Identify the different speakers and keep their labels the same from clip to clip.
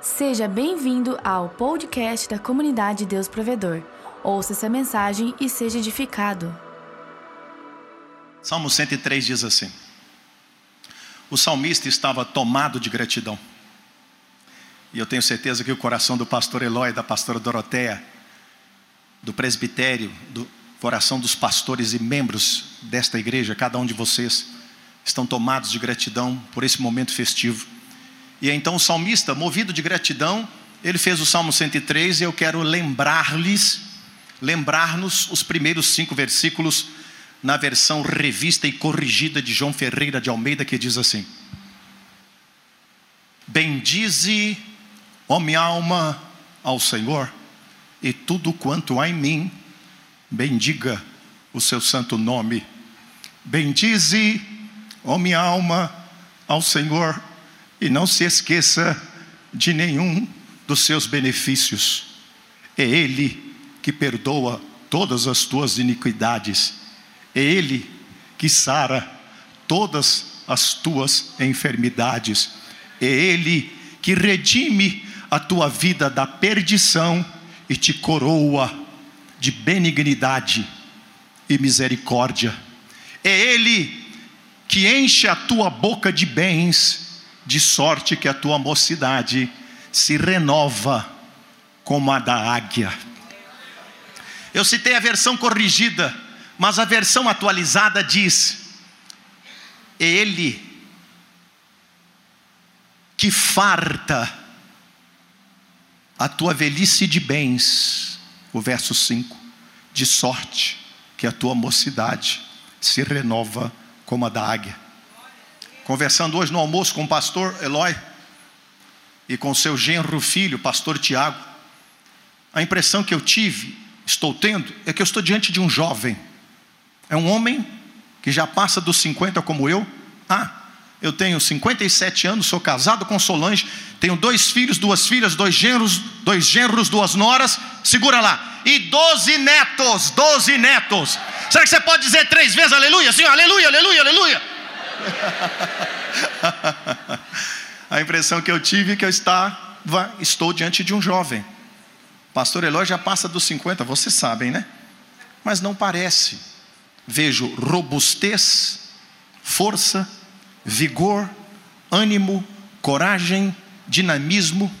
Speaker 1: Seja bem-vindo ao podcast da comunidade Deus Provedor. Ouça essa mensagem e seja edificado.
Speaker 2: Salmo 103 diz assim: O salmista estava tomado de gratidão. E eu tenho certeza que o coração do pastor Eloy, da pastora Doroteia, do presbitério, do coração dos pastores e membros desta igreja, cada um de vocês, estão tomados de gratidão por esse momento festivo. E então o salmista, movido de gratidão, ele fez o Salmo 103 e eu quero lembrar-lhes, lembrar-nos os primeiros cinco versículos na versão revista e corrigida de João Ferreira de Almeida, que diz assim: Bendize, ó minha alma, ao Senhor, e tudo quanto há em mim, bendiga o seu santo nome. Bendize, ó minha alma, ao Senhor, e não se esqueça de nenhum dos seus benefícios. É Ele que perdoa todas as tuas iniquidades, é Ele que sara todas as tuas enfermidades, é Ele que redime a tua vida da perdição e te coroa de benignidade e misericórdia. É Ele que enche a tua boca de bens de sorte que a tua mocidade se renova como a da águia. Eu citei a versão corrigida, mas a versão atualizada diz: Ele que farta a tua velhice de bens, o verso 5, de sorte que a tua mocidade se renova como a da águia conversando hoje no almoço com o pastor Eloy e com seu genro filho, pastor Tiago, a impressão que eu tive, estou tendo, é que eu estou diante de um jovem. É um homem que já passa dos 50 como eu. Ah, eu tenho 57 anos, sou casado com Solange, tenho dois filhos, duas filhas, dois genros, dois genros, duas noras. Segura lá. E 12 netos, 12 netos. Será que você pode dizer três vezes aleluia? Sim, aleluia, aleluia, aleluia. a impressão que eu tive é que eu estava, estou diante de um jovem. Pastor Eloy já passa dos 50, vocês sabem, né? Mas não parece. Vejo robustez, força, vigor, ânimo, coragem, dinamismo,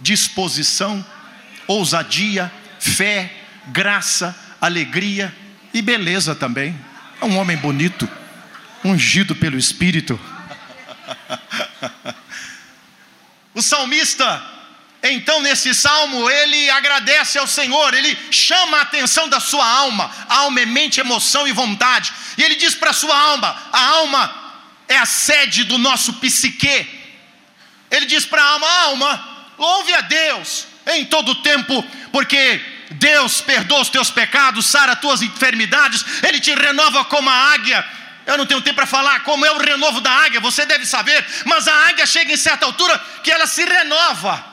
Speaker 2: disposição, ousadia, fé, graça, alegria e beleza também. É um homem bonito ungido pelo Espírito. O salmista, então, nesse salmo, ele agradece ao Senhor, ele chama a atenção da sua alma, alma é mente, emoção e vontade, e ele diz para a sua alma: a alma é a sede do nosso psique. Ele diz para a alma: alma, louve a Deus em todo tempo, porque Deus perdoa os teus pecados, sara as tuas enfermidades, Ele te renova como a águia, eu não tenho tempo para falar como é o renovo da águia, você deve saber, mas a águia chega em certa altura que ela se renova.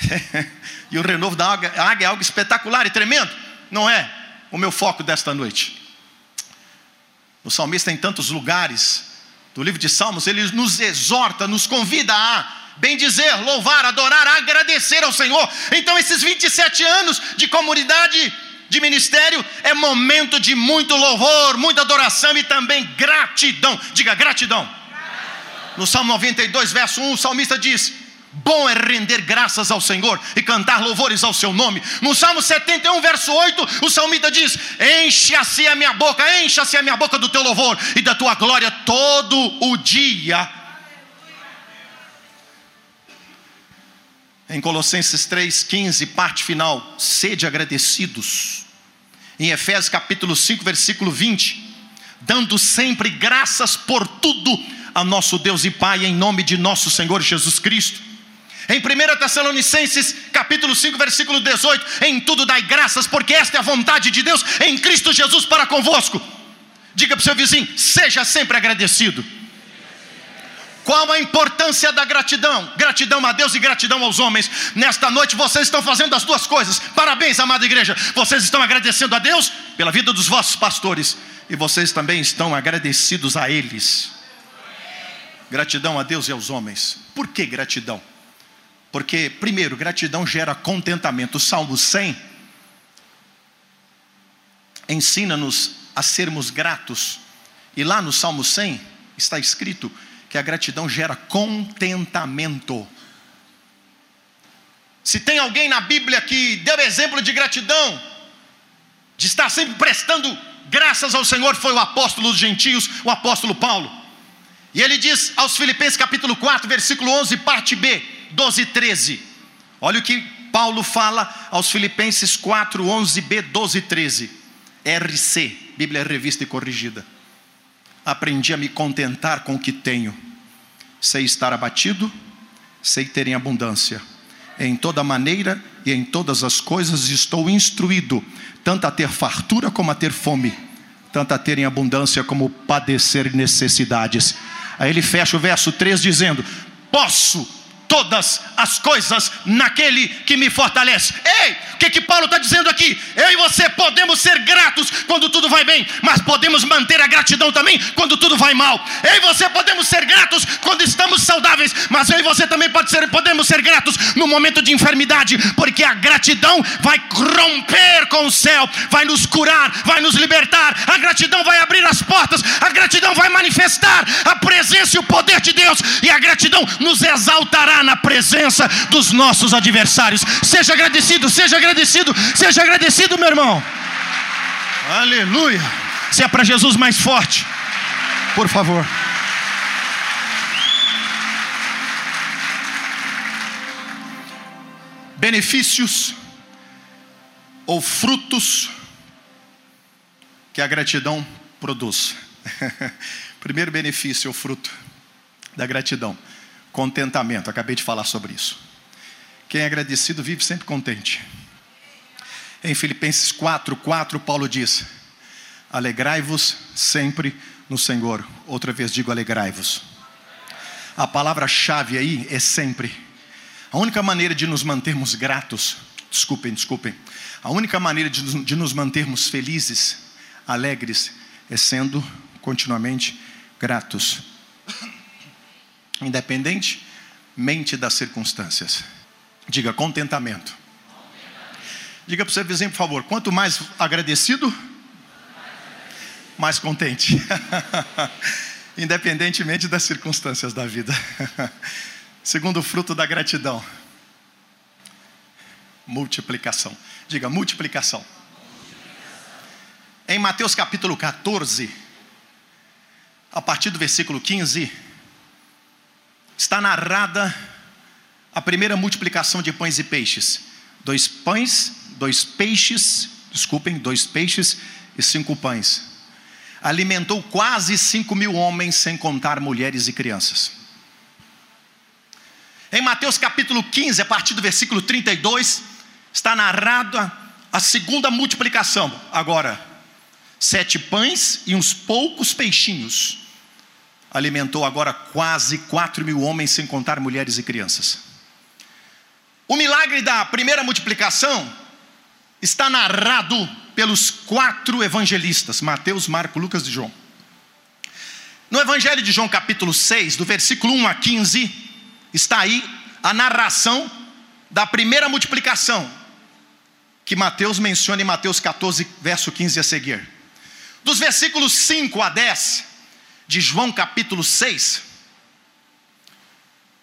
Speaker 2: e o renovo da águia, águia é algo espetacular e tremendo, não é o meu foco desta noite. O salmista, em tantos lugares do livro de Salmos, ele nos exorta, nos convida a bem dizer, louvar, adorar, agradecer ao Senhor. Então, esses 27 anos de comunidade de ministério é momento de muito louvor, muita adoração e também gratidão. Diga gratidão. gratidão. No Salmo 92, verso 1, o salmista diz: Bom é render graças ao Senhor e cantar louvores ao seu nome. No Salmo 71, verso 8, o salmista diz: Encha-se a minha boca, encha-se a minha boca do teu louvor e da tua glória todo o dia. Em Colossenses 3,15, parte final, sede agradecidos. Em Efésios capítulo 5, versículo 20, dando sempre graças por tudo a nosso Deus e Pai, em nome de nosso Senhor Jesus Cristo. Em 1 Tessalonicenses capítulo 5, versículo 18, em tudo dai graças, porque esta é a vontade de Deus em Cristo Jesus para convosco. Diga para o seu vizinho, seja sempre agradecido. Qual a importância da gratidão? Gratidão a Deus e gratidão aos homens. Nesta noite vocês estão fazendo as duas coisas. Parabéns, amada igreja. Vocês estão agradecendo a Deus pela vida dos vossos pastores e vocês também estão agradecidos a eles. Gratidão a Deus e aos homens. Por que gratidão? Porque, primeiro, gratidão gera contentamento. O Salmo 100 ensina-nos a sermos gratos. E lá no Salmo 100 está escrito que a gratidão gera contentamento. Se tem alguém na Bíblia que deu exemplo de gratidão, de estar sempre prestando graças ao Senhor, foi o apóstolo dos gentios, o apóstolo Paulo. E ele diz aos Filipenses capítulo 4, versículo 11, parte B, 12 e 13. Olha o que Paulo fala aos Filipenses 4, 11b, 12 e 13. RC, Bíblia Revista e Corrigida. Aprendi a me contentar com o que tenho. Sei estar abatido, sei ter em abundância. Em toda maneira e em todas as coisas estou instruído, tanto a ter fartura como a ter fome, tanto a ter em abundância como padecer necessidades. Aí ele fecha o verso 3 dizendo: Posso todas as coisas naquele que me fortalece. Ei, o que, que Paulo está dizendo aqui? Eu e você podemos ser gratos quando tudo vai bem, mas podemos manter a gratidão também quando tudo vai mal. Eu e você podemos ser gratos quando estamos saudáveis, mas eu e você também pode ser, podemos ser gratos no momento de enfermidade, porque a gratidão vai romper com o céu, vai nos curar, vai nos libertar. A gratidão vai abrir as portas, a gratidão vai manifestar a presença e o poder de Deus, e a gratidão nos exaltará na presença dos nossos adversários. Seja agradecido, seja agradecido, seja agradecido, meu irmão. Aleluia. Se é para Jesus mais forte, por favor. Benefícios ou frutos que a gratidão produz. Primeiro benefício ou fruto da gratidão Contentamento, acabei de falar sobre isso. Quem é agradecido vive sempre contente. Em Filipenses 4, 4, Paulo diz: Alegrai-vos sempre no Senhor. Outra vez digo alegrai-vos. A palavra-chave aí é sempre. A única maneira de nos mantermos gratos, desculpem, desculpem. A única maneira de, de nos mantermos felizes, alegres, é sendo continuamente gratos independentemente das circunstâncias. Diga contentamento. Diga para o seu vizinho, por favor, quanto mais agradecido, mais contente. Independentemente das circunstâncias da vida. Segundo fruto da gratidão. Multiplicação. Diga multiplicação. Em Mateus capítulo 14, a partir do versículo 15, está narrada a primeira multiplicação de pães e peixes. Dois pães, dois peixes, desculpem, dois peixes e cinco pães. Alimentou quase cinco mil homens, sem contar mulheres e crianças. Em Mateus capítulo 15, a partir do versículo 32, está narrada a segunda multiplicação. Agora, sete pães e uns poucos peixinhos alimentou agora quase 4 mil homens, sem contar mulheres e crianças. O milagre da primeira multiplicação está narrado pelos quatro evangelistas: Mateus, Marco, Lucas e João. No Evangelho de João, capítulo 6, do versículo 1 a 15, está aí a narração da primeira multiplicação, que Mateus menciona em Mateus 14, verso 15 a seguir. Dos versículos 5 a 10, de João capítulo 6,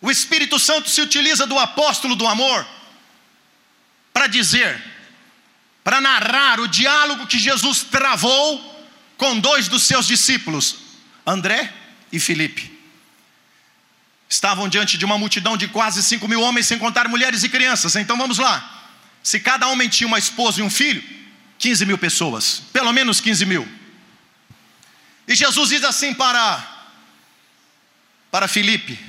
Speaker 2: o Espírito Santo se utiliza do apóstolo do amor para dizer, para narrar o diálogo que Jesus travou com dois dos seus discípulos, André e Filipe. Estavam diante de uma multidão de quase 5 mil homens, sem contar mulheres e crianças. Então vamos lá. Se cada homem tinha uma esposa e um filho, 15 mil pessoas, pelo menos 15 mil. E Jesus diz assim para para Filipe: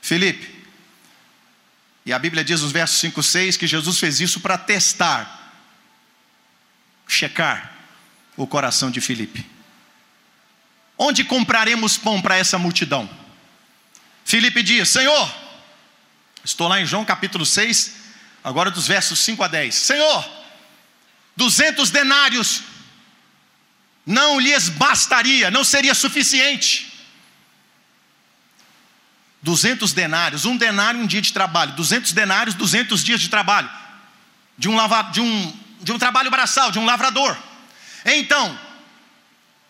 Speaker 2: Filipe, e a Bíblia diz nos versos 5 e 6 que Jesus fez isso para testar, checar o coração de Filipe. Onde compraremos pão para essa multidão? Filipe diz: Senhor, estou lá em João capítulo 6, agora dos versos 5 a 10. Senhor, duzentos denários não lhes bastaria, não seria suficiente. 200 denários, um denário, um dia de trabalho, 200 denários, 200 dias de trabalho, de um, lava, de um, de um trabalho braçal, de um lavrador. Então,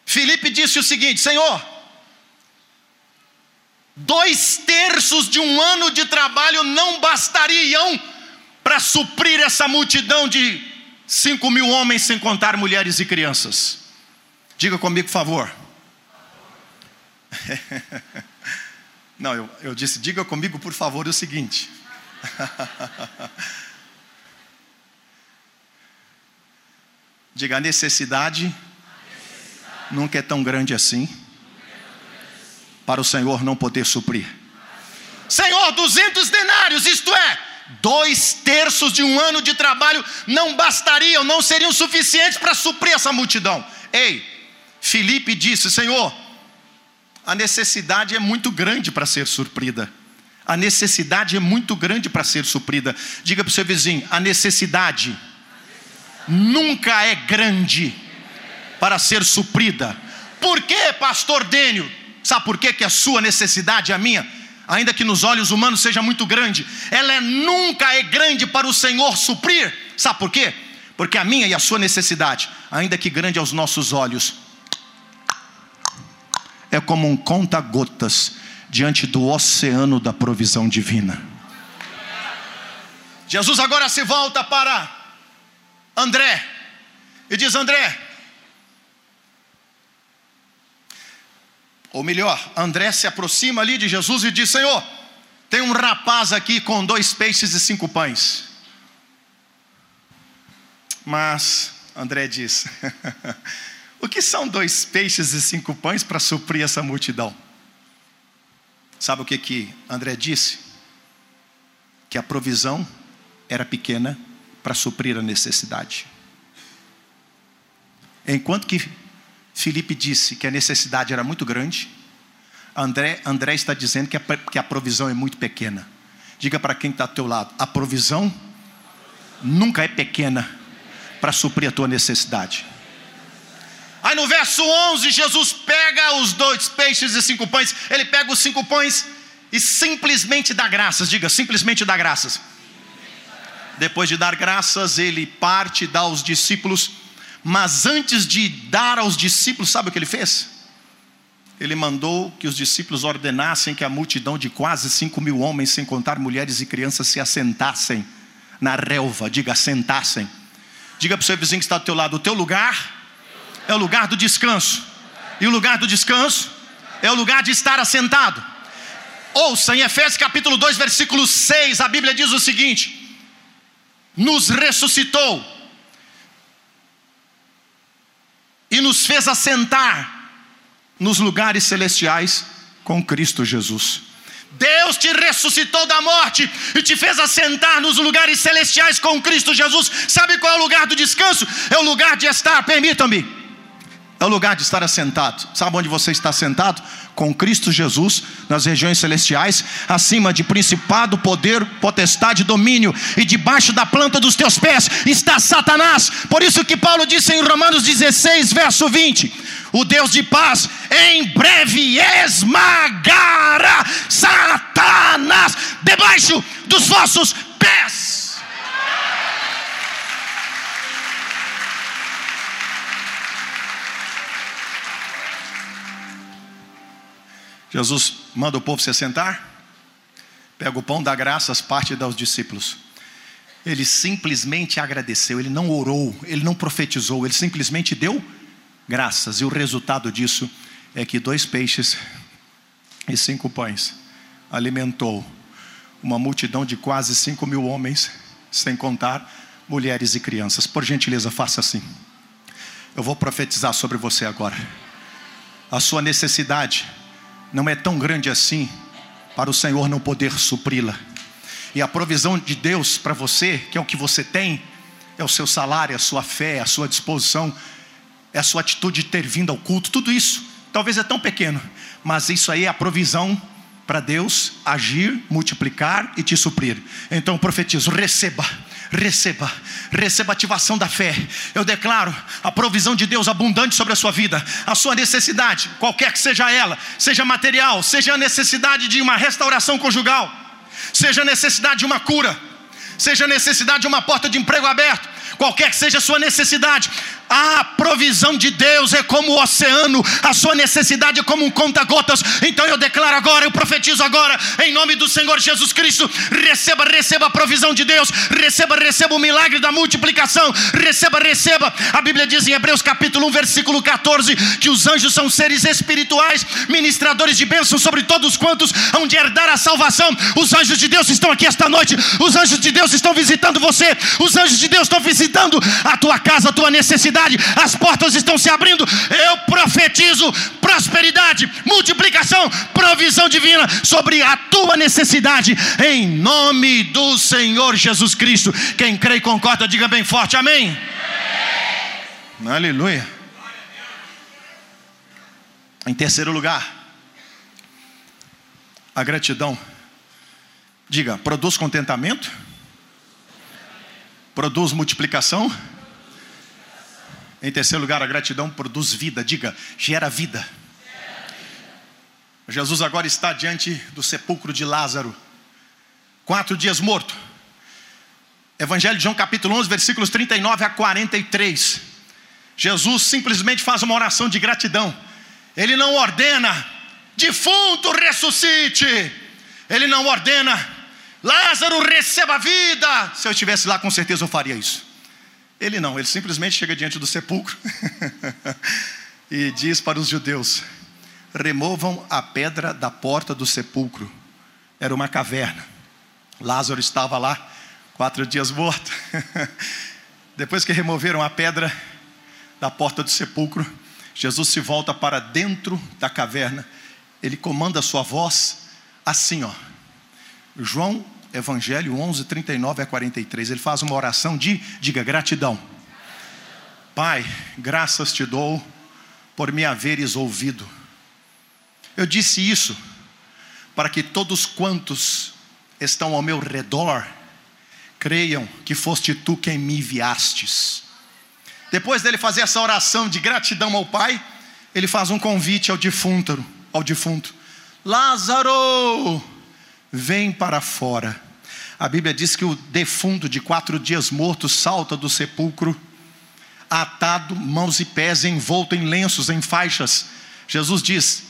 Speaker 2: Felipe disse o seguinte: Senhor, dois terços de um ano de trabalho não bastariam para suprir essa multidão de cinco mil homens, sem contar mulheres e crianças. Diga comigo, por favor. Não, eu, eu disse, diga comigo, por favor, o seguinte. Diga, a necessidade nunca é tão grande assim para o Senhor não poder suprir. Senhor, 200 denários, isto é, dois terços de um ano de trabalho não bastariam, não seriam suficientes para suprir essa multidão. Ei, Felipe disse: Senhor, a necessidade é muito grande para ser suprida. A necessidade é muito grande para ser suprida. Diga para o seu vizinho: a necessidade nunca é grande para ser suprida. Por que, pastor Dênio? Sabe por quê? que a sua necessidade, a minha, ainda que nos olhos humanos seja muito grande, ela é, nunca é grande para o Senhor suprir. Sabe por quê? Porque a minha e a sua necessidade, ainda que grande aos nossos olhos, é como um conta-gotas diante do oceano da provisão divina. Jesus agora se volta para André e diz: André, ou melhor, André se aproxima ali de Jesus e diz: Senhor, tem um rapaz aqui com dois peixes e cinco pães. Mas André diz: O que são dois peixes e cinco pães para suprir essa multidão? Sabe o que, que André disse? Que a provisão era pequena para suprir a necessidade. Enquanto que Felipe disse que a necessidade era muito grande, André, André está dizendo que a, que a provisão é muito pequena. Diga para quem está ao teu lado: a provisão nunca é pequena para suprir a tua necessidade. Aí no verso 11, Jesus pega os dois peixes e cinco pães, ele pega os cinco pães e simplesmente dá graças, diga, simplesmente dá graças. Depois de dar graças, ele parte e dá aos discípulos, mas antes de dar aos discípulos, sabe o que ele fez? Ele mandou que os discípulos ordenassem que a multidão de quase cinco mil homens, sem contar mulheres e crianças, se assentassem na relva, diga, assentassem. Diga para o seu vizinho que está do teu lado, o teu lugar é o lugar do descanso. E o lugar do descanso é o lugar de estar assentado. Ouça, em Efésios capítulo 2, versículo 6, a Bíblia diz o seguinte: Nos ressuscitou e nos fez assentar nos lugares celestiais com Cristo Jesus. Deus te ressuscitou da morte e te fez assentar nos lugares celestiais com Cristo Jesus. Sabe qual é o lugar do descanso? É o lugar de estar, permitam-me, é o lugar de estar assentado. Sabe onde você está sentado? Com Cristo Jesus nas regiões celestiais, acima de principado, poder, potestade, domínio, e debaixo da planta dos teus pés está Satanás. Por isso que Paulo disse em Romanos 16, verso 20: O Deus de paz em breve esmagará Satanás debaixo dos vossos pés. Jesus manda o povo se sentar, pega o pão, dá graças, parte dá aos discípulos. Ele simplesmente agradeceu, ele não orou, ele não profetizou, ele simplesmente deu graças. E o resultado disso é que dois peixes e cinco pães alimentou uma multidão de quase cinco mil homens, sem contar mulheres e crianças. Por gentileza, faça assim. Eu vou profetizar sobre você agora. A sua necessidade não é tão grande assim para o Senhor não poder supri-la. E a provisão de Deus para você, que é o que você tem, é o seu salário, a sua fé, a sua disposição, é a sua atitude de ter vindo ao culto, tudo isso. Talvez é tão pequeno, mas isso aí é a provisão para Deus agir, multiplicar e te suprir. Então profetizo: receba receba, receba ativação da fé. Eu declaro a provisão de Deus abundante sobre a sua vida, a sua necessidade, qualquer que seja ela, seja material, seja a necessidade de uma restauração conjugal, seja a necessidade de uma cura, seja a necessidade de uma porta de emprego aberta, qualquer que seja a sua necessidade, a provisão de Deus é como o oceano, a sua necessidade é como um conta-gotas. Então eu declaro agora, eu profetizo agora, em nome do Senhor Jesus Cristo: receba, receba a provisão de Deus, receba, receba o milagre da multiplicação, receba, receba. A Bíblia diz em Hebreus capítulo 1, versículo 14, que os anjos são seres espirituais, ministradores de bênção sobre todos quantos hão de herdar a salvação. Os anjos de Deus estão aqui esta noite, os anjos de Deus estão visitando você, os anjos de Deus estão visitando a tua casa, a tua necessidade as portas estão se abrindo. Eu profetizo prosperidade, multiplicação, provisão divina sobre a tua necessidade, em nome do Senhor Jesus Cristo. Quem crê e concorda, diga bem forte: Amém. amém. Aleluia. Em terceiro lugar, a gratidão. Diga, produz contentamento, produz multiplicação em terceiro lugar, a gratidão produz vida. Diga, gera vida. Jesus agora está diante do sepulcro de Lázaro, quatro dias morto. Evangelho de João, capítulo 11, versículos 39 a 43. Jesus simplesmente faz uma oração de gratidão. Ele não ordena, defunto ressuscite. Ele não ordena, Lázaro receba vida. Se eu estivesse lá, com certeza eu faria isso. Ele não, ele simplesmente chega diante do sepulcro e diz para os judeus: removam a pedra da porta do sepulcro. Era uma caverna. Lázaro estava lá, quatro dias morto. Depois que removeram a pedra da porta do sepulcro, Jesus se volta para dentro da caverna. Ele comanda a sua voz assim, ó. João Evangelho 11, 39 a 43. Ele faz uma oração de, diga, gratidão. Pai, graças te dou por me haveres ouvido. Eu disse isso para que todos quantos estão ao meu redor creiam que foste tu quem me enviastes. Depois dele fazer essa oração de gratidão ao Pai, ele faz um convite ao defunto, ao defunto. Lázaro, vem para fora. A Bíblia diz que o defunto de quatro dias morto salta do sepulcro, atado, mãos e pés, envolto em lenços, em faixas. Jesus diz,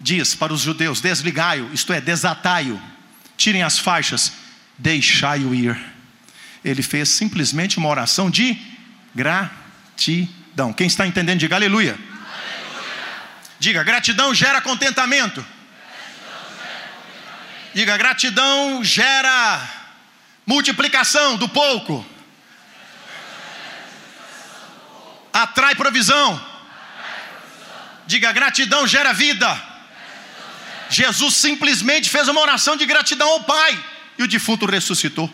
Speaker 2: diz para os judeus: desligai-o, isto é, desatai-o, tirem as faixas, deixai-o ir. Ele fez simplesmente uma oração de gratidão. Quem está entendendo, diga aleluia. aleluia. Diga, gratidão gera contentamento. Diga, gratidão gera multiplicação do pouco. Atrai provisão. Diga, gratidão gera vida. Jesus simplesmente fez uma oração de gratidão ao Pai e o defunto ressuscitou.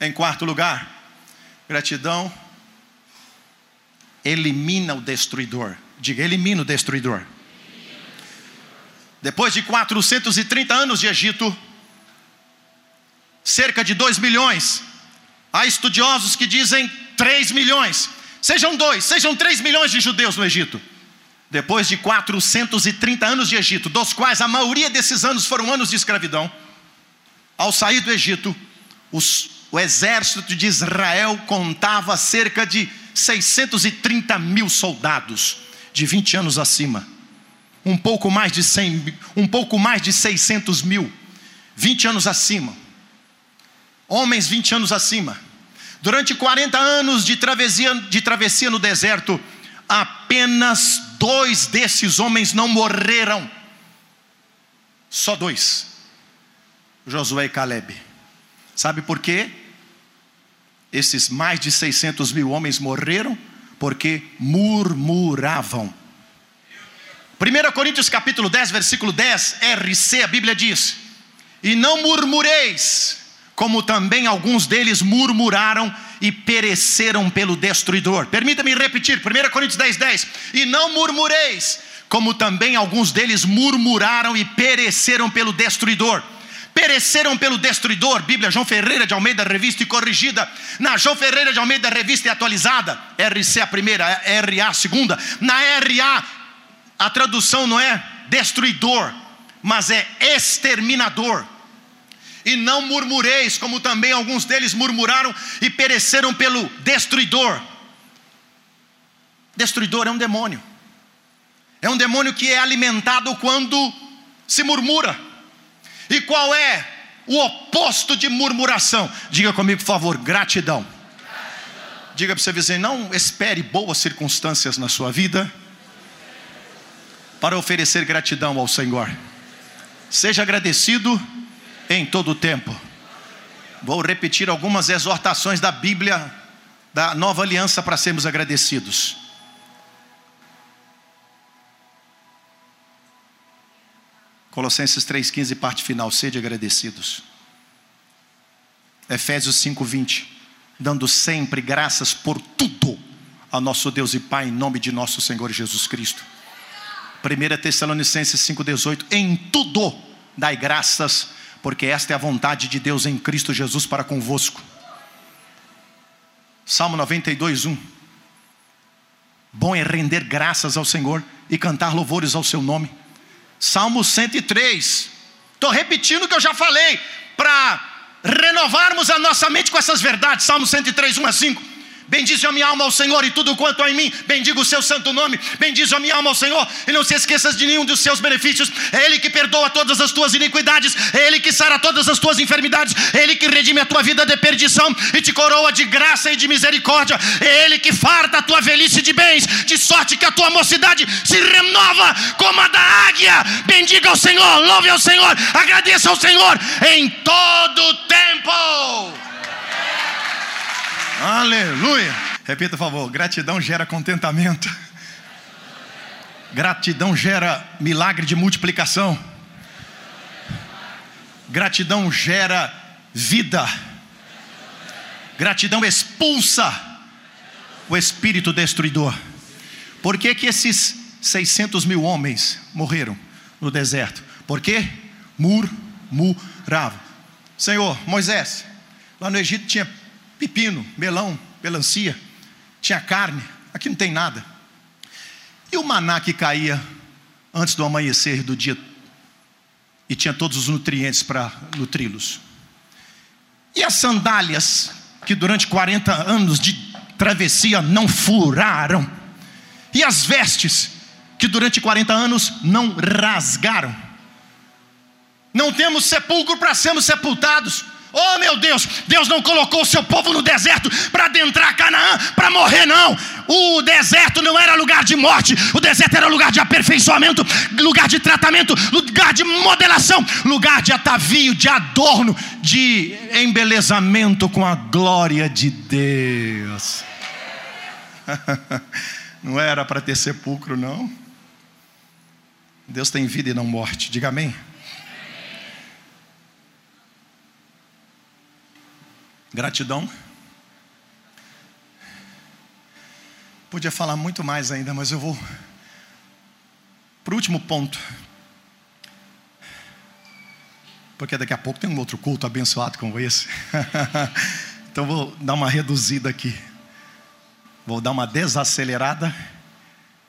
Speaker 2: Em quarto lugar, gratidão elimina o destruidor. Diga, elimina o destruidor. Depois de 430 anos de Egito, cerca de 2 milhões. Há estudiosos que dizem 3 milhões. Sejam dois, sejam 3 milhões de judeus no Egito. Depois de 430 anos de Egito, dos quais a maioria desses anos foram anos de escravidão, ao sair do Egito, os, o exército de Israel contava cerca de 630 mil soldados, de 20 anos acima um pouco mais de 100, um pouco mais de 600 mil, 20 anos acima, homens 20 anos acima. Durante 40 anos de travessia, de travessia no deserto, apenas dois desses homens não morreram. Só dois. Josué e Caleb. Sabe por quê? Esses mais de 600 mil homens morreram porque murmuravam. 1 Coríntios capítulo 10, versículo 10, RC, a Bíblia diz: E não murmureis, como também alguns deles murmuraram e pereceram pelo destruidor. Permita-me repetir, 1 Coríntios 10, 10. E não murmureis, como também alguns deles murmuraram e pereceram pelo destruidor. pereceram pelo destruidor. Bíblia João Ferreira de Almeida, revista e corrigida. Na João Ferreira de Almeida, revista e atualizada. RC a primeira, RA a segunda. Na RA, a tradução não é destruidor, mas é exterminador. E não murmureis, como também alguns deles murmuraram e pereceram pelo destruidor. Destruidor é um demônio. É um demônio que é alimentado quando se murmura. E qual é o oposto de murmuração? Diga comigo, por favor, gratidão. gratidão. Diga para você vizinho, não espere boas circunstâncias na sua vida para oferecer gratidão ao Senhor. Seja agradecido em todo o tempo. Vou repetir algumas exortações da Bíblia da Nova Aliança para sermos agradecidos. Colossenses 3,15, parte final, sede agradecidos. Efésios 5,20, dando sempre graças por tudo a nosso Deus e Pai, em nome de nosso Senhor Jesus Cristo. 1 Tessalonicenses 5,18, em tudo dai graças, porque esta é a vontade de Deus em Cristo Jesus para convosco. Salmo 92, 1. Bom é render graças ao Senhor e cantar louvores ao seu nome Salmo 103. Estou repetindo o que eu já falei, para renovarmos a nossa mente com essas verdades. Salmo 103, 1 a 5. Bendize a minha alma ao Senhor e tudo quanto há em mim. Bendiga o seu santo nome. Bendize a minha alma ao Senhor e não se esqueças de nenhum dos seus benefícios. É Ele que perdoa todas as tuas iniquidades. É Ele que sara todas as tuas enfermidades. É Ele que redime a tua vida de perdição e te coroa de graça e de misericórdia. É Ele que farta a tua velhice de bens, de sorte que a tua mocidade se renova como a da águia. Bendiga ao Senhor, louve ao Senhor, agradeça ao Senhor em todo o tempo. Aleluia. Repita, por favor. Gratidão gera contentamento. Gratidão gera milagre de multiplicação. Gratidão gera vida. Gratidão expulsa o espírito destruidor. Por que, que esses 600 mil homens morreram no deserto? Porque murmuravam. Senhor, Moisés, lá no Egito tinha pepino, melão, melancia, tinha carne, aqui não tem nada. E o maná que caía antes do amanhecer do dia e tinha todos os nutrientes para nutri-los. E as sandálias que durante 40 anos de travessia não furaram. E as vestes que durante 40 anos não rasgaram. Não temos sepulcro para sermos sepultados. Oh meu Deus, Deus não colocou o seu povo no deserto para adentrar Canaã, para morrer, não. O deserto não era lugar de morte, o deserto era lugar de aperfeiçoamento, lugar de tratamento, lugar de modelação, lugar de atavio, de adorno, de embelezamento com a glória de Deus. Não era para ter sepulcro, não. Deus tem vida e não morte, diga amém. Gratidão. Podia falar muito mais ainda, mas eu vou para o último ponto. Porque daqui a pouco tem um outro culto abençoado como esse. então vou dar uma reduzida aqui. Vou dar uma desacelerada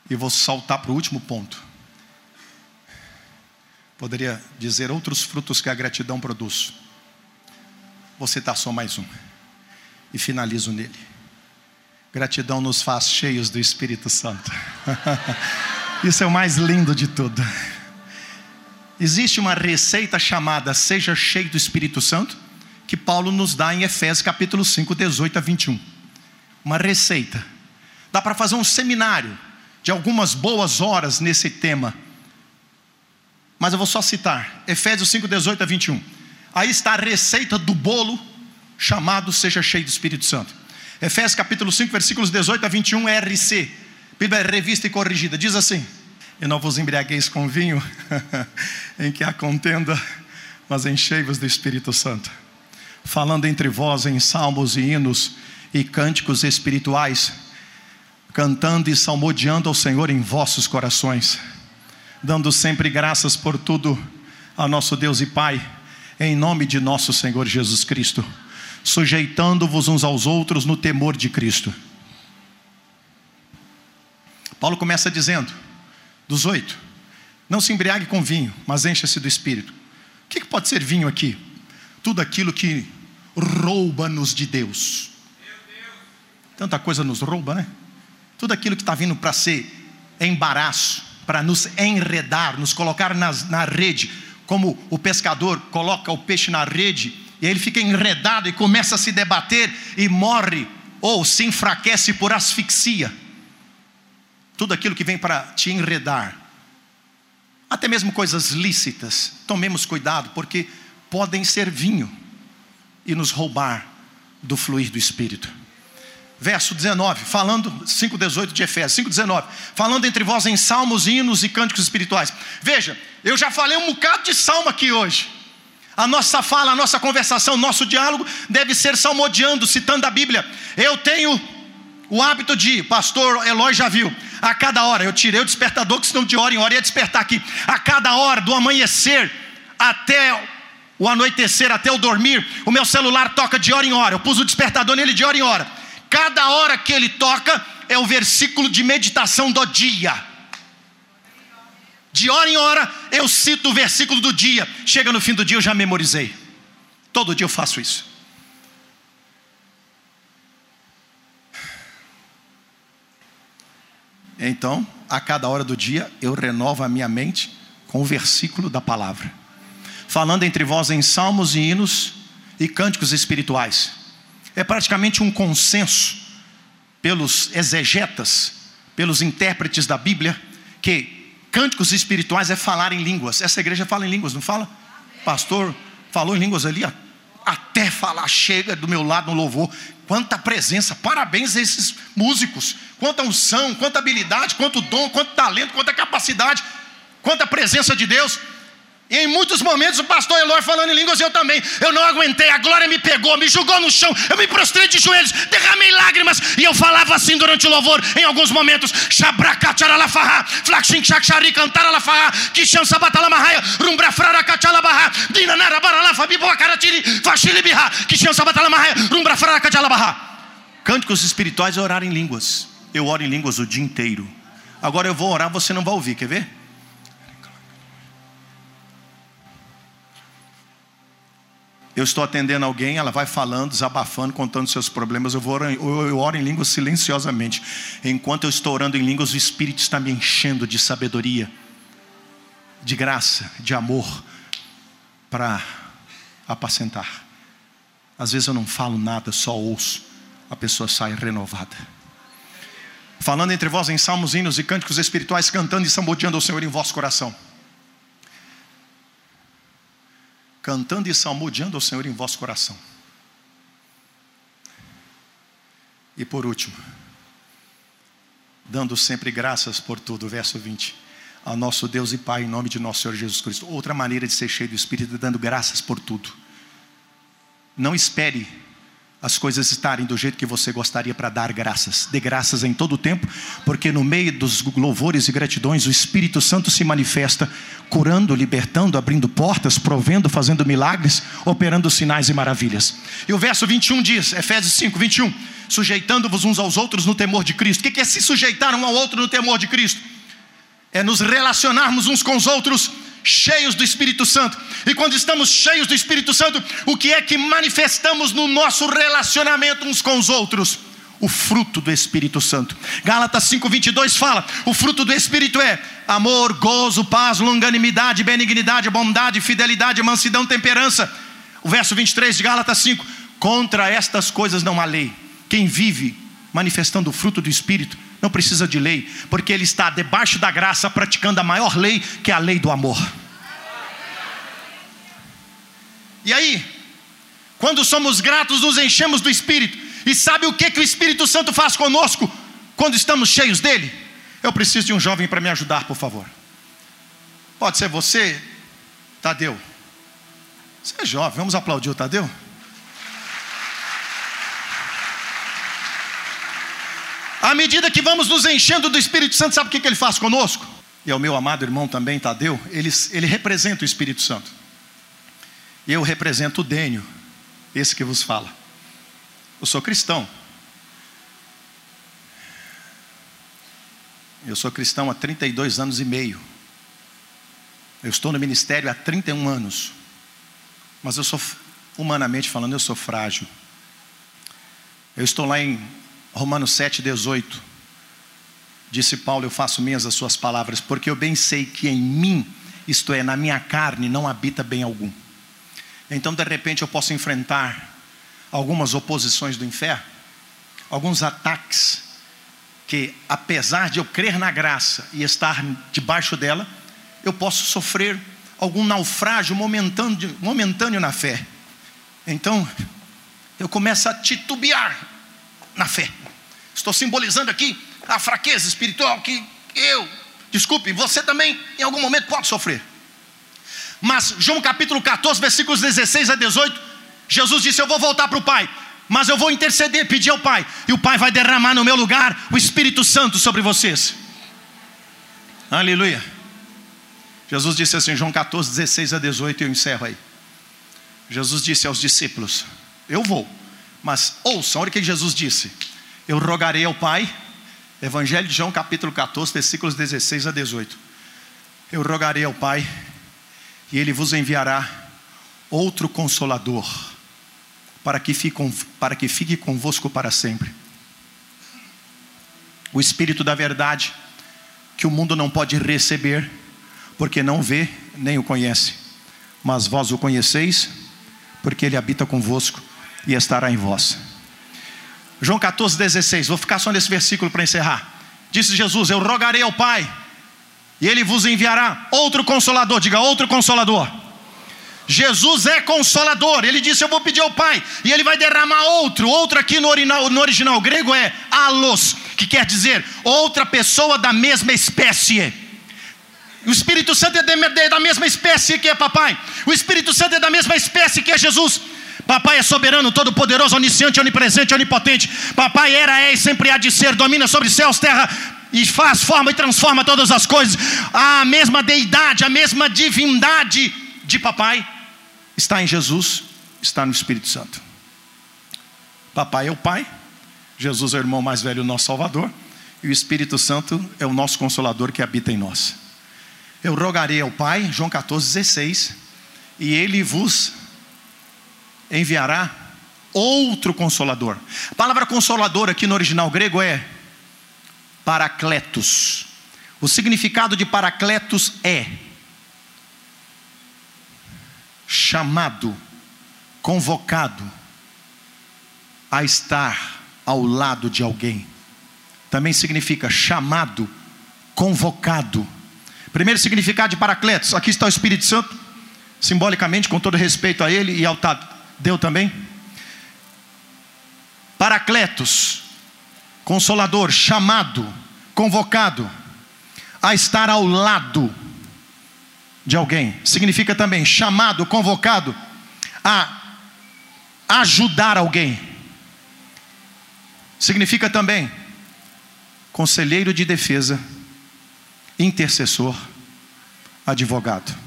Speaker 2: e vou saltar para o último ponto. Poderia dizer outros frutos que a gratidão produz. Vou citar só mais um. E finalizo nele. Gratidão nos faz cheios do Espírito Santo. Isso é o mais lindo de tudo. Existe uma receita chamada Seja cheio do Espírito Santo, que Paulo nos dá em Efésios capítulo 5, 18 a 21. Uma receita. Dá para fazer um seminário de algumas boas horas nesse tema. Mas eu vou só citar. Efésios 5, 18 a 21. Aí está a receita do bolo chamado Seja Cheio do Espírito Santo. Efésios capítulo 5, versículos 18 a 21, RC. Bíblia revista e corrigida. Diz assim: E não vos embriagueis com vinho, em que há contenda, mas enchei-vos do Espírito Santo. Falando entre vós em salmos e hinos e cânticos espirituais, cantando e salmodiando ao Senhor em vossos corações, dando sempre graças por tudo a nosso Deus e Pai em nome de nosso Senhor Jesus Cristo, sujeitando-vos uns aos outros no temor de Cristo. Paulo começa dizendo, dos oito, não se embriague com vinho, mas encha-se do espírito. O que, pode ser vinho aqui? Tudo aquilo que rouba-nos de Deus. Tanta coisa nos rouba, né? Tudo aquilo que está vindo para ser embaraço, para nos enredar, nos colocar nas, na rede, como o pescador coloca o peixe na rede, e ele fica enredado e começa a se debater e morre, ou se enfraquece por asfixia. Tudo aquilo que vem para te enredar, até mesmo coisas lícitas, tomemos cuidado, porque podem ser vinho e nos roubar do fluir do Espírito. Verso 19, falando, 5,18 de Efésios, 5,19, falando entre vós em salmos, hinos e cânticos espirituais. Veja, eu já falei um bocado de salmo aqui hoje. A nossa fala, a nossa conversação, nosso diálogo deve ser salmodiando, citando a Bíblia. Eu tenho o hábito de, pastor Eloy já viu, a cada hora, eu tirei o despertador, que senão de hora em hora ia despertar aqui. A cada hora, do amanhecer até o anoitecer, até o dormir, o meu celular toca de hora em hora. Eu pus o despertador nele de hora em hora. Cada hora que ele toca é o versículo de meditação do dia. De hora em hora eu cito o versículo do dia. Chega no fim do dia eu já memorizei. Todo dia eu faço isso. Então, a cada hora do dia, eu renovo a minha mente com o versículo da palavra. Falando entre vós em salmos e hinos e cânticos espirituais. É praticamente um consenso pelos exegetas, pelos intérpretes da Bíblia, que cânticos espirituais é falar em línguas. Essa igreja fala em línguas, não fala? Pastor falou em línguas ali, até falar chega do meu lado no louvor. Quanta presença, parabéns a esses músicos. Quanta unção, quanta habilidade, quanto dom, quanto talento, quanta capacidade, quanta presença de Deus. E em muitos momentos o pastor Eloy falando em línguas, eu também. Eu não aguentei, a glória me pegou, me jogou no chão, eu me prostrei de joelhos, derramei lágrimas, e eu falava assim durante o louvor, em alguns momentos. Shabracacharalafarra, flaxin chakshari cantaralafarra, kishan sabatalamahaya, rumbra fraracachalabarra, dinanara baralafa, biboacaratiri, fachilibiha, kishan sabatalamahaya, rumbra fraracachalabarra. Cânticos espirituais é orar em línguas. Eu oro em línguas o dia inteiro. Agora eu vou orar, você não vai ouvir, quer ver? Eu estou atendendo alguém, ela vai falando, desabafando, contando seus problemas, eu, vou eu oro em línguas silenciosamente. Enquanto eu estou orando em línguas, o Espírito está me enchendo de sabedoria, de graça, de amor, para apacentar. Às vezes eu não falo nada, só ouço, a pessoa sai renovada. Falando entre vós em salmos, hinos e cânticos espirituais, cantando e samboteando ao Senhor em vosso coração. Cantando e salmodiando ao Senhor em vosso coração. E por último, dando sempre graças por tudo, verso 20. Ao nosso Deus e Pai, em nome de nosso Senhor Jesus Cristo. Outra maneira de ser cheio do Espírito, dando graças por tudo. Não espere as coisas estarem do jeito que você gostaria para dar graças. Dê graças em todo o tempo, porque no meio dos louvores e gratidões o Espírito Santo se manifesta, curando, libertando, abrindo portas, provendo, fazendo milagres, operando sinais e maravilhas. E o verso 21 diz, Efésios 5, 21, sujeitando-vos uns aos outros no temor de Cristo. O que é se sujeitar um ao outro no temor de Cristo? É nos relacionarmos uns com os outros cheios do Espírito Santo. E quando estamos cheios do Espírito Santo, o que é que manifestamos no nosso relacionamento uns com os outros? O fruto do Espírito Santo. Gálatas 5:22 fala: "O fruto do Espírito é amor, gozo, paz, longanimidade, benignidade, bondade, fidelidade, mansidão, temperança." O verso 23 de Gálatas 5: "Contra estas coisas não há lei. Quem vive manifestando o fruto do Espírito não precisa de lei, porque ele está debaixo da graça praticando a maior lei, que é a lei do amor. E aí, quando somos gratos, nos enchemos do Espírito. E sabe o que, que o Espírito Santo faz conosco quando estamos cheios dele? Eu preciso de um jovem para me ajudar, por favor. Pode ser você, Tadeu. Você é jovem, vamos aplaudir o Tadeu? Medida que vamos nos enchendo do Espírito Santo, sabe o que, que ele faz conosco? E é o meu amado irmão também, Tadeu, ele, ele representa o Espírito Santo. Eu represento o Dênio, esse que vos fala. Eu sou cristão. Eu sou cristão há 32 anos e meio. Eu estou no ministério há 31 anos. Mas eu sou, humanamente falando, eu sou frágil. Eu estou lá em Romanos 7, 18. Disse Paulo: Eu faço minhas as suas palavras, porque eu bem sei que em mim, isto é, na minha carne, não habita bem algum. Então, de repente, eu posso enfrentar algumas oposições do inferno, alguns ataques, que apesar de eu crer na graça e estar debaixo dela, eu posso sofrer algum naufrágio momentâneo, momentâneo na fé. Então, eu começo a titubear na fé. Estou simbolizando aqui a fraqueza espiritual que eu, desculpe, você também em algum momento pode sofrer. Mas João capítulo 14, versículos 16 a 18, Jesus disse: Eu vou voltar para o Pai, mas eu vou interceder, pedir ao Pai, e o Pai vai derramar no meu lugar o Espírito Santo sobre vocês. Aleluia. Jesus disse assim, João 14, 16 a 18, e eu encerro aí. Jesus disse aos discípulos: Eu vou, mas ouçam, olha o que Jesus disse: Eu rogarei ao Pai, Evangelho de João, capítulo 14, versículos 16 a 18. Eu rogarei ao Pai, e Ele vos enviará outro consolador, para que fique, para que fique convosco para sempre. O Espírito da Verdade, que o mundo não pode receber, porque não vê nem o conhece, mas vós o conheceis, porque ele habita convosco e estará em vós. João 14, 16, vou ficar só nesse versículo para encerrar. Disse Jesus: Eu rogarei ao Pai, e Ele vos enviará outro consolador, diga outro consolador. Jesus é consolador, Ele disse: Eu vou pedir ao Pai, e Ele vai derramar outro. Outro aqui no original, no original grego é alos, que quer dizer outra pessoa da mesma espécie. O Espírito Santo é da mesma espécie que é papai. O Espírito Santo é da mesma espécie que é Jesus. Papai é soberano, todo-poderoso, onisciente, onipresente, onipotente. Papai era, é e sempre há de ser, domina sobre céus, terra e faz, forma e transforma todas as coisas. A mesma deidade, a mesma divindade de papai está em Jesus, está no Espírito Santo. Papai é o Pai, Jesus é o irmão mais velho, nosso Salvador, e o Espírito Santo é o nosso consolador que habita em nós. Eu rogarei ao Pai, João 14, 16, e ele vos enviará outro consolador. A palavra consolador aqui no original grego é paracletos. O significado de paracletos é chamado, convocado a estar ao lado de alguém. Também significa chamado, convocado Primeiro significado de Paracletos, aqui está o Espírito Santo, simbolicamente, com todo respeito a ele e ao Tadeu também. Paracletos, consolador, chamado, convocado a estar ao lado de alguém. Significa também chamado, convocado a ajudar alguém. Significa também conselheiro de defesa intercessor, advogado.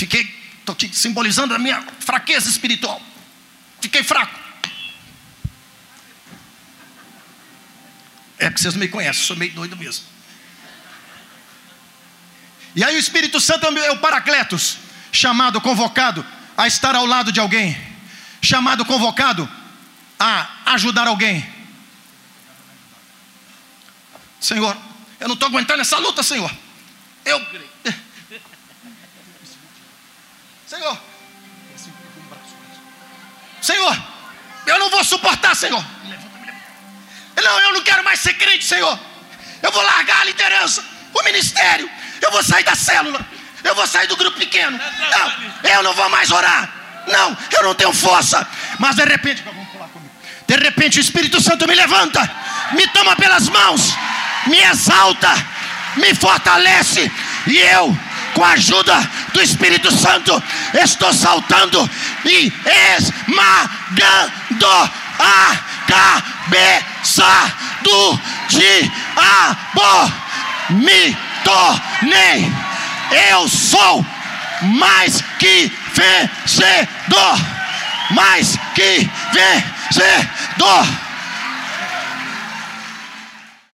Speaker 2: Fiquei, estou te simbolizando a minha fraqueza espiritual. Fiquei fraco. É porque vocês me conhecem, sou meio doido mesmo. E aí o Espírito Santo é o Paracletos, chamado, convocado a estar ao lado de alguém, chamado, convocado a ajudar alguém. Senhor, eu não estou aguentando essa luta, Senhor. Eu. Senhor. Senhor, eu não vou suportar, Senhor. Não, eu não quero mais ser crente, Senhor. Eu vou largar a liderança, o ministério. Eu vou sair da célula. Eu vou sair do grupo pequeno. Não, eu não vou mais orar. Não, eu não tenho força. Mas de repente, de repente o Espírito Santo me levanta, me toma pelas mãos, me exalta, me fortalece e eu, com a ajuda do Espírito Santo, estou saltando e esmagando a cabeça do diabo. me tornei. Eu sou mais que vencedor. Mais que vencedor.